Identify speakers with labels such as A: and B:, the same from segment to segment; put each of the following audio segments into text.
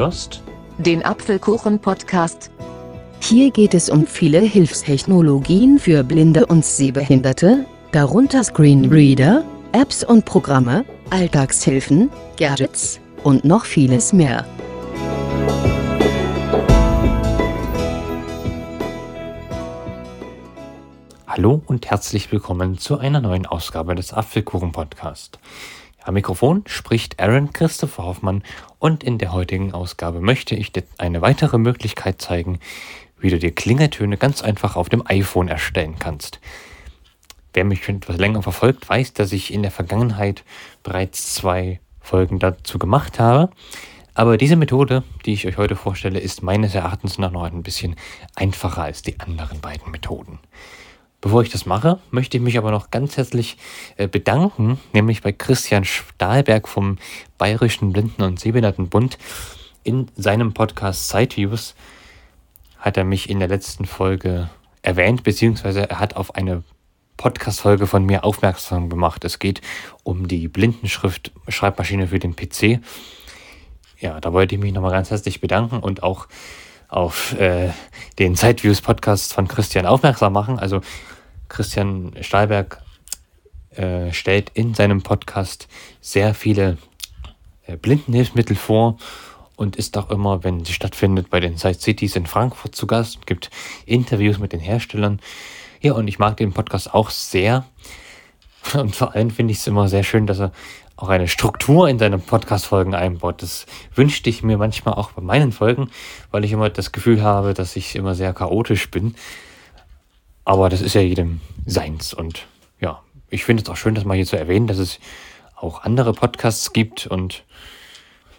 A: hörst
B: den Apfelkuchen-Podcast.
C: Hier geht es um viele Hilfstechnologien für Blinde und Sehbehinderte, darunter Screenreader, Apps und Programme, Alltagshilfen, Gadgets und noch vieles mehr.
A: Hallo und herzlich willkommen zu einer neuen Ausgabe des Apfelkuchen Podcast. Am Mikrofon spricht Aaron Christopher Hoffmann und in der heutigen Ausgabe möchte ich dir eine weitere Möglichkeit zeigen, wie du dir Klingeltöne ganz einfach auf dem iPhone erstellen kannst. Wer mich schon etwas länger verfolgt, weiß, dass ich in der Vergangenheit bereits zwei Folgen dazu gemacht habe. Aber diese Methode, die ich euch heute vorstelle, ist meines Erachtens nach noch ein bisschen einfacher als die anderen beiden Methoden. Bevor ich das mache, möchte ich mich aber noch ganz herzlich äh, bedanken, nämlich bei Christian Stahlberg vom Bayerischen Blinden- und Sehbehindertenbund. In seinem Podcast Sideviews hat er mich in der letzten Folge erwähnt, beziehungsweise er hat auf eine Podcast-Folge von mir aufmerksam gemacht. Es geht um die Blindenschrift-Schreibmaschine für den PC. Ja, da wollte ich mich nochmal ganz herzlich bedanken und auch auf äh, den Sideviews Podcast von Christian aufmerksam machen. Also Christian Stahlberg äh, stellt in seinem Podcast sehr viele äh, Blindenhilfsmittel vor und ist auch immer, wenn sie stattfindet, bei den Side Cities in Frankfurt zu Gast und gibt Interviews mit den Herstellern. Ja, und ich mag den Podcast auch sehr. Und vor allem finde ich es immer sehr schön, dass er auch eine Struktur in seine Podcast-Folgen einbaut. Das wünschte ich mir manchmal auch bei meinen Folgen, weil ich immer das Gefühl habe, dass ich immer sehr chaotisch bin. Aber das ist ja jedem seins. Und ja, ich finde es auch schön, das mal hier zu erwähnen, dass es auch andere Podcasts gibt und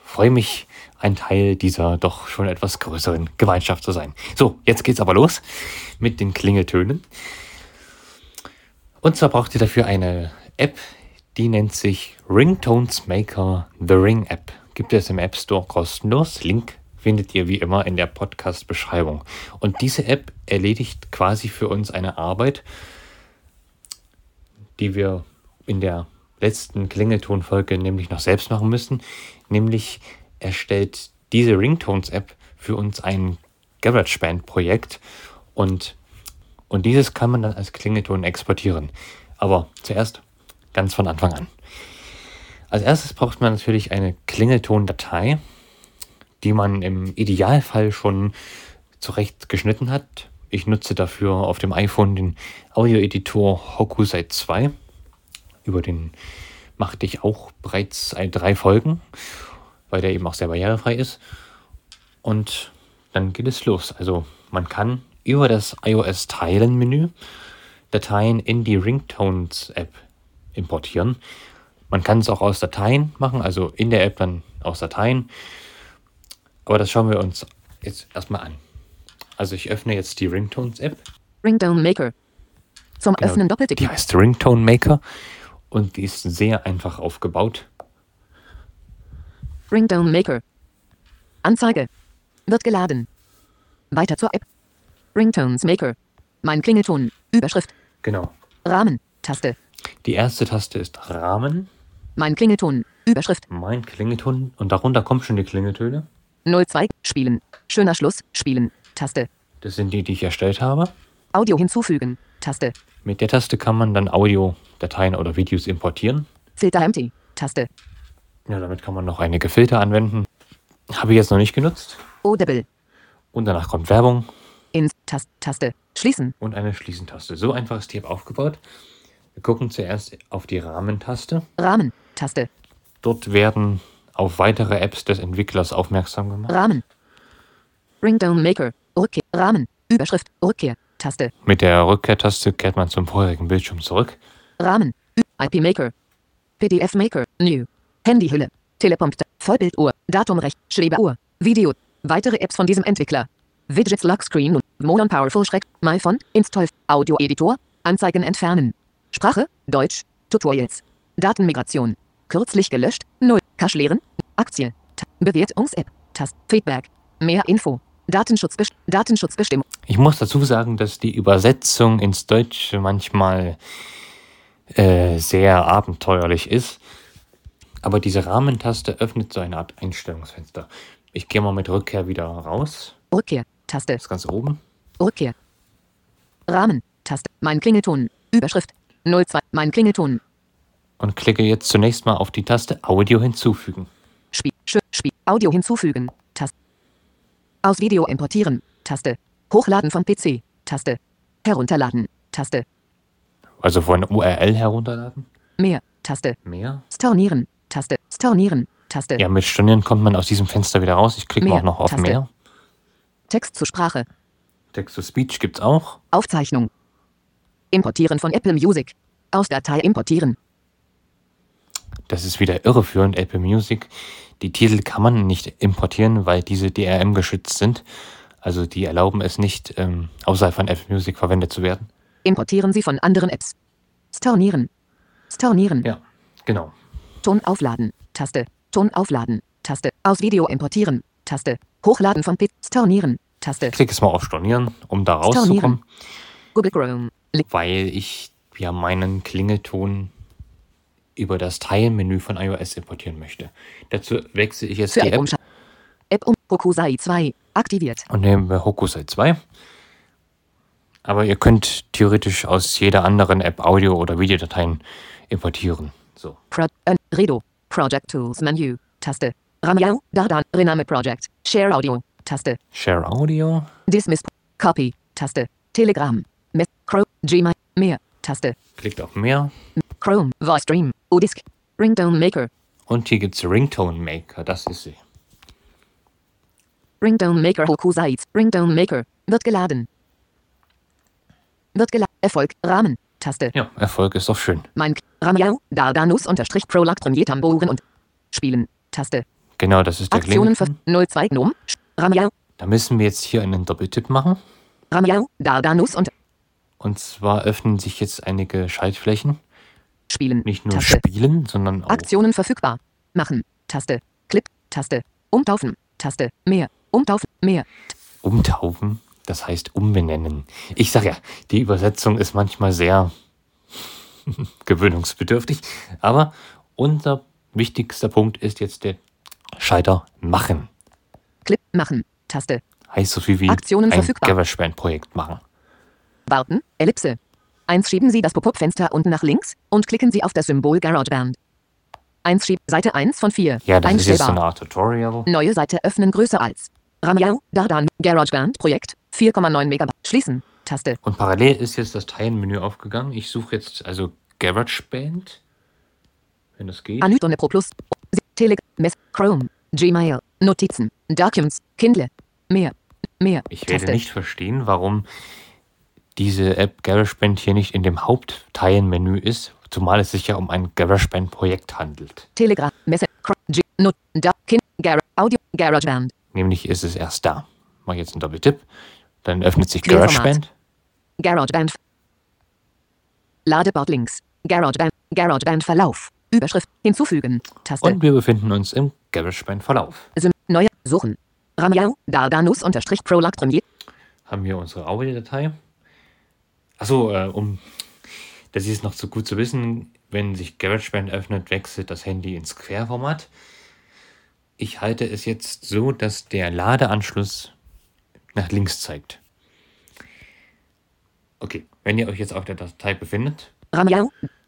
A: freue mich, ein Teil dieser doch schon etwas größeren Gemeinschaft zu sein. So, jetzt geht's aber los mit den Klingeltönen. Und zwar braucht ihr dafür eine App, die nennt sich Ringtones Maker The Ring App. Gibt es im App Store kostenlos. Link findet ihr wie immer in der Podcast-Beschreibung. Und diese App erledigt quasi für uns eine Arbeit, die wir in der letzten Klingeltonfolge nämlich noch selbst machen müssen. Nämlich erstellt diese Ringtones-App für uns ein GarageBand-Projekt und, und dieses kann man dann als Klingelton exportieren. Aber zuerst ganz von Anfang an. Als erstes braucht man natürlich eine Klingeltondatei, die man im Idealfall schon zurecht geschnitten hat. Ich nutze dafür auf dem iPhone den Audio-Editor Hokusai 2. Über den machte ich auch bereits drei Folgen, weil der eben auch sehr barrierefrei ist. Und dann geht es los. Also man kann über das iOS Teilen Menü Dateien in die Ringtones App importieren. Man kann es auch aus Dateien machen, also in der App dann aus Dateien. Aber das schauen wir uns jetzt erstmal an. Also ich öffne jetzt die Ringtones App.
B: Ringtone Maker. Zum
A: Genau,
B: Öffnen
A: Die
B: Doppeltick.
A: heißt Ringtone Maker und die ist sehr einfach aufgebaut.
B: Ringtone Maker. Anzeige. Wird geladen. Weiter zur App. Ringtones Maker. Mein Klingelton. Überschrift.
A: Genau.
B: Rahmen. Taste.
A: Die erste Taste ist Rahmen,
B: Mein Klingelton. Überschrift.
A: mein Klingelton und darunter kommen schon die Klingeltöne.
B: 02. Spielen. Schöner Schluss. Spielen. Taste.
A: Das sind die, die ich erstellt habe.
B: Audio hinzufügen. Taste.
A: Mit der Taste kann man dann Audiodateien oder Videos importieren.
B: Filter empty. Taste.
A: Ja, damit kann man noch einige Filter anwenden. Habe ich jetzt noch nicht genutzt.
B: Audible.
A: Und danach kommt Werbung
B: Ins. Tast Taste. Schließen.
A: und eine Schließen-Taste. So einfach ist die App aufgebaut. Wir gucken zuerst auf die Rahmentaste.
B: Rahmen. Taste.
A: Dort werden auf weitere Apps des Entwicklers aufmerksam gemacht.
B: Rahmen. Ringtone Maker. Rückkehr. Rahmen. Überschrift. Rückkehr. Taste.
A: Mit der Rückkehrtaste kehrt man zum vorherigen Bildschirm zurück.
B: Rahmen. IP Maker. PDF Maker. New. Handyhülle. Teleprompter. Vollbilduhr. Datumrecht. Schwebeuhr. Video. Weitere Apps von diesem Entwickler. Widgets Lockscreen. Molon Powerful Schreck. MyFont. Install. Audio Editor. Anzeigen entfernen. Sprache. Deutsch. Tutorials. Datenmigration. Kürzlich gelöscht. 0. Cache leeren. Aktie. Bewertungs-App. Tast. Feedback. Mehr Info. Datenschutzbest Datenschutzbestimmung.
A: Ich muss dazu sagen, dass die Übersetzung ins Deutsche manchmal äh, sehr abenteuerlich ist. Aber diese Rahmentaste öffnet so eine Art Einstellungsfenster. Ich gehe mal mit Rückkehr wieder raus.
B: Rückkehr. Taste.
A: Das ganz oben.
B: Rückkehr. Rahmen. Taste. Mein Klingelton. Überschrift. 02. Mein Klingelton.
A: Und klicke jetzt zunächst mal auf die Taste Audio hinzufügen.
B: Spiel. Sch Spiel. Audio hinzufügen. Taste. Aus Video importieren. Taste. Hochladen vom PC. Taste. Herunterladen. Taste.
A: Also von URL herunterladen.
B: Mehr. Taste.
A: Mehr.
B: Stornieren. Taste. Stornieren. Taste.
A: Ja, mit Stornieren kommt man aus diesem Fenster wieder raus. Ich klicke
B: Mehr.
A: auch noch auf
B: Taste.
A: mehr.
B: Text zur Sprache.
A: Text-to-Speech gibt's auch.
B: Aufzeichnung. Importieren von Apple Music. Aus Datei importieren.
A: Das ist wieder irreführend, Apple Music. Die Titel kann man nicht importieren, weil diese DRM geschützt sind. Also die erlauben es nicht, ähm, außerhalb von Apple Music verwendet zu werden.
B: Importieren Sie von anderen Apps. Stornieren. Stornieren.
A: Ja, genau.
B: Ton aufladen. Taste. Ton aufladen. Taste. Aus Video importieren. Taste. Hochladen vom PC. Stornieren. Taste.
A: Klicke jetzt mal auf Stornieren, um da rauszukommen,
B: Google Chrome.
A: Weil ich ja meinen Klingelton über das Teilenmenü von iOS importieren möchte. Dazu wechsle ich jetzt
B: Für
A: die
B: App
A: App
B: um Hokusai 2. Aktiviert.
A: und nehme Hokusai 2. Aber ihr könnt theoretisch aus jeder anderen App Audio- oder Videodateien importieren. So.
B: Pro äh, Redo. Project Tools Menü. Taste. Ramiao. Dardan. Rename Project. Share Audio. Taste.
A: Share Audio.
B: Dismiss. Copy. Taste. Telegram. Mess. Chrome. Gmail. Mehr. Taste.
A: Klickt auf mehr.
B: Chrome. Voice Stream. Odisk. Ringtone Maker.
A: Und hier gibt es Ringtone Maker. Das ist sie.
B: Ringtone Maker Hokusai. Ringtone Maker. Wird geladen. Wird geladen. Erfolg. Rahmen. Taste.
A: Ja, Erfolg ist doch schön.
B: Mein Ramiao. Dardanus unterstrich Prolog Premier Tamboren und Spielen. Taste.
A: Genau, das ist der
B: Aktionen für
A: Klingelton.
B: 02 Gnome. Ramiao.
A: Da müssen wir jetzt hier einen Doppeltipp machen.
B: Ramiao. Dardanus und
A: Und zwar öffnen sich jetzt einige Schaltflächen.
B: Spielen.
A: Nicht nur
B: Taste.
A: spielen, sondern auch
B: Aktionen verfügbar. Machen. Taste. Clip. Taste. Umtaufen. Taste. Mehr. Umtaufen. Mehr.
A: umtaufen. Das heißt umbenennen. Ich sag ja, die Übersetzung ist manchmal sehr gewöhnungsbedürftig. Aber unser wichtigster Punkt ist jetzt der Scheiter machen.
B: Clip. Machen. Taste.
A: Heißt so viel wie
B: Aktionen
A: ein
B: verfügbar.
A: GarageBand-Projekt machen.
B: Warten. Ellipse. 1 schieben Sie das Pop-up-Fenster unten nach links und klicken Sie auf das Symbol GarageBand. 1 schieb Seite 1 von 4.
A: Ja, das ist jetzt so eine Art Tutorial.
B: Neue Seite öffnen größer als. Ramiao, Dardan, GarageBand, Projekt, 4,9 Megabyte. Schließen. Taste.
A: Und parallel ist jetzt das Teilenmenü aufgegangen. Ich suche jetzt also GarageBand, wenn das geht.
B: Anütone Pro Plus. Telegram, Mess, Chrome, Gmail, Notizen, Documents, Kindle. Mehr. Mehr.
A: Ich werde
B: Taste.
A: nicht verstehen, warum diese App GarageBand hier nicht in dem Hauptteilenmenü ist, zumal es sich ja um ein GarageBand-Projekt handelt.
B: Telegram, Messe, Not, Da, Kind, Gar, Audio, GarageBand.
A: Nämlich ist es erst da. Mach jetzt einen Doppeltipp. Dann öffnet sich. GarageBand.
B: GarageBand. Ladebord links. GarageBand. GarageBand Verlauf. Überschrift. Hinzufügen. Taste.
A: Und wir befinden uns im GarageBand-Verlauf.
B: Sym Neue. Suchen. Ramiao. Dardanus unterstrich Premier.
A: Haben wir unsere Audiodatei. Achso, äh, um das ist noch zu gut zu wissen, wenn sich GarageBand öffnet, wechselt das Handy ins Querformat. Ich halte es jetzt so, dass der Ladeanschluss nach links zeigt. Okay, wenn ihr euch jetzt auf der Datei befindet,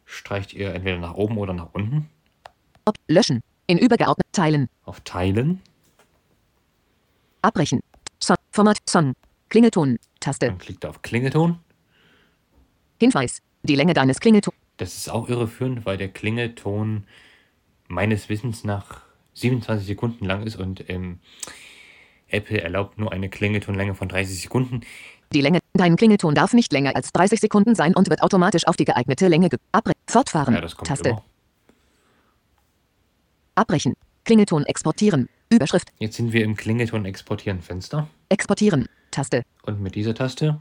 A: streicht ihr entweder nach oben oder nach unten
B: Ob. Löschen. In übergeordnet Teilen.
A: auf Teilen.
B: Abbrechen. Song. Format. Song. Klingelton. Taste.
A: Dann klickt auf Klingelton.
B: Hinweis. Die Länge deines Klingeltons.
A: Das ist auch irreführend, weil der Klingelton meines Wissens nach 27 Sekunden lang ist und ähm, Apple erlaubt nur eine Klingeltonlänge von 30 Sekunden.
B: Die Länge. Dein Klingelton darf nicht länger als 30 Sekunden sein und wird automatisch auf die geeignete Länge ge. Fortfahren.
A: Ja, das kommt
B: Taste.
A: immer.
B: Abbrechen. Klingelton exportieren. Überschrift.
A: Jetzt sind wir im Klingelton exportieren Fenster
B: Exportieren. Taste.
A: und mit dieser Taste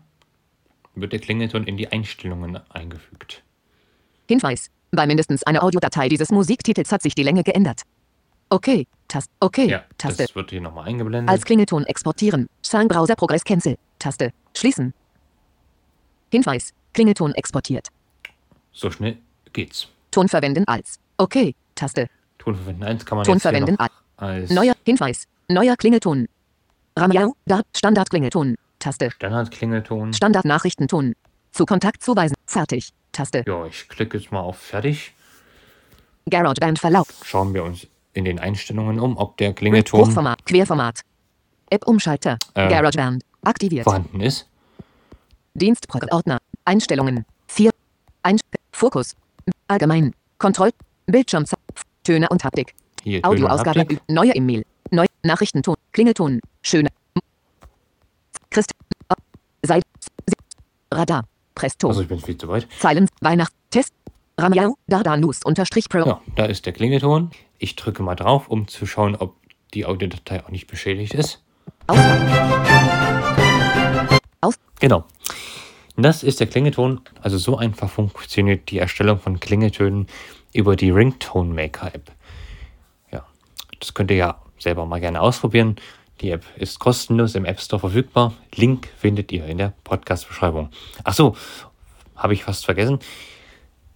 A: wird der Klingelton in die Einstellungen eingefügt.
B: Hinweis. Bei mindestens einer Audiodatei dieses Musiktitels hat sich die Länge geändert. Okay. Taste. Okay.
A: Ja,
B: Taste.
A: das wird hier nochmal eingeblendet.
B: Als Klingelton exportieren. Soundbrowser Progress Cancel. Taste. Schließen. Hinweis. Klingelton exportiert.
A: so schnell geht's.
B: Ton verwenden als. Okay. Taste.
A: Ton verwenden 1 kann man
B: Ton
A: jetzt
B: verwenden als.
A: als
B: Neuer Hinweis. Neuer Klingelton. Ramiau, da, Standard-Klingelton. Taste.
A: Standardklingelton.
B: Standard-Nachrichtenton. Zu Kontakt zuweisen. Fertig. Taste.
A: Ja, ich klicke jetzt mal auf Fertig.
B: GarageBand Verlauf.
A: Schauen wir uns in den Einstellungen um, ob der Klingelton
B: Hochformat. Querformat. App-Umschalter.
A: Äh.
B: GarageBand. Aktiviert.
A: vorhanden ist.
B: Dienstordner. Einstellungen. 4. Ein Fokus. Allgemein. Kontroll. Bildschirm. Töne und Haptik.
A: Hier
B: Audioausgabe. Neue E-Mail. Neu. Nachrichtenton. Klingelton. Schöne. Seid. Radar. Presto.
A: Also ich bin viel zu weit.
B: Zeilen. Weihnacht. Test. Ramiau. Dardanus. Unterstrich Pro.
A: Ja, da ist der Klingelton. Ich drücke mal drauf, um zu schauen, ob die Audiodatei auch nicht beschädigt ist.
B: Auswahl. Aus.
A: Genau. Das ist der Klingelton. Also so einfach funktioniert die Erstellung von Klingeltönen über die Ringtone Maker App. Ja, das könnt ihr ja selber mal gerne ausprobieren. Die App ist kostenlos im App Store verfügbar. Link findet ihr in der Podcast-Beschreibung. Ach so, habe ich fast vergessen.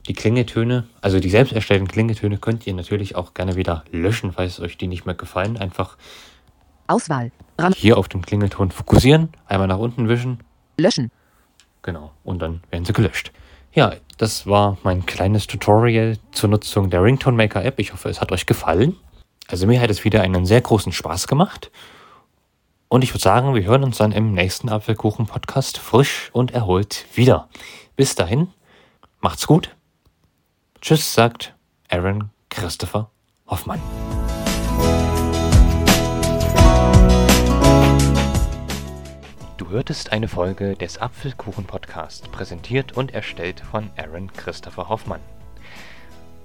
A: Die Klingeltöne, also die selbst erstellten Klingeltöne, könnt ihr natürlich auch gerne wieder löschen, falls euch die nicht mehr gefallen. Einfach
B: Auswahl. Ram.
A: hier auf den Klingelton fokussieren, einmal nach unten wischen
B: Löschen.
A: Genau, und dann werden sie gelöscht. Ja, das war mein kleines Tutorial zur Nutzung der Ringtone Maker App. Ich hoffe, es hat euch gefallen. Also mir hat es wieder einen sehr großen Spaß gemacht. Und ich würde sagen, wir hören uns dann im nächsten Apfelkuchen-Podcast frisch und erholt wieder. Bis dahin, macht's gut. Tschüss, sagt Aaron Christopher Hoffmann. Du hörtest eine Folge des Apfelkuchen-Podcast, präsentiert und erstellt von Aaron Christopher Hoffmann.